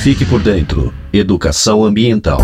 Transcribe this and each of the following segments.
Fique por dentro. Educação ambiental.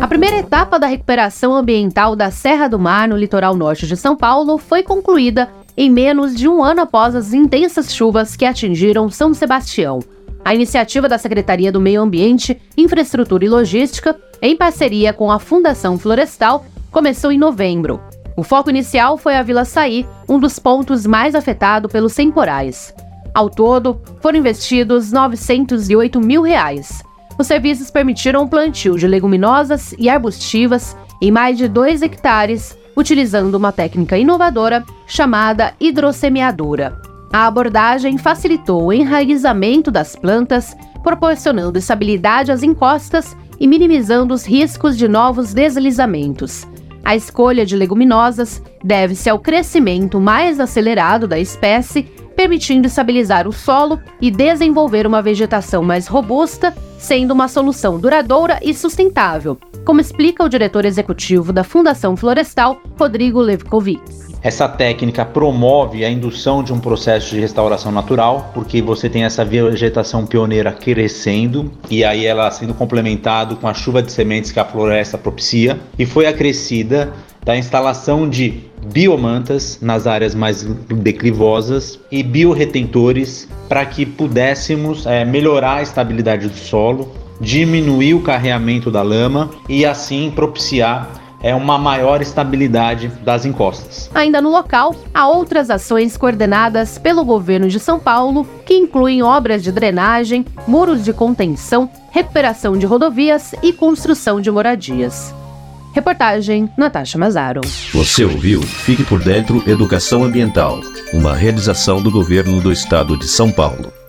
A primeira etapa da recuperação ambiental da Serra do Mar, no litoral norte de São Paulo, foi concluída em menos de um ano após as intensas chuvas que atingiram São Sebastião. A iniciativa da Secretaria do Meio Ambiente, Infraestrutura e Logística, em parceria com a Fundação Florestal, começou em novembro. O foco inicial foi a Vila Saí, um dos pontos mais afetados pelos temporais. Ao todo, foram investidos 908 mil reais. Os serviços permitiram o plantio de leguminosas e arbustivas em mais de 2 hectares, utilizando uma técnica inovadora chamada hidrossemeadura. A abordagem facilitou o enraizamento das plantas, proporcionando estabilidade às encostas e minimizando os riscos de novos deslizamentos. A escolha de leguminosas deve-se ao crescimento mais acelerado da espécie permitindo estabilizar o solo e desenvolver uma vegetação mais robusta, sendo uma solução duradoura e sustentável, como explica o diretor executivo da Fundação Florestal, Rodrigo Levkovic. Essa técnica promove a indução de um processo de restauração natural, porque você tem essa vegetação pioneira crescendo e aí ela sendo complementado com a chuva de sementes que a floresta propicia e foi acrescida da instalação de biomantas nas áreas mais declivosas e biorretentores para que pudéssemos é, melhorar a estabilidade do solo, diminuir o carreamento da lama e assim propiciar é uma maior estabilidade das encostas. Ainda no local, há outras ações coordenadas pelo governo de São Paulo, que incluem obras de drenagem, muros de contenção, recuperação de rodovias e construção de moradias. Reportagem Natasha Mazaro. Você ouviu Fique por Dentro Educação Ambiental, uma realização do governo do estado de São Paulo.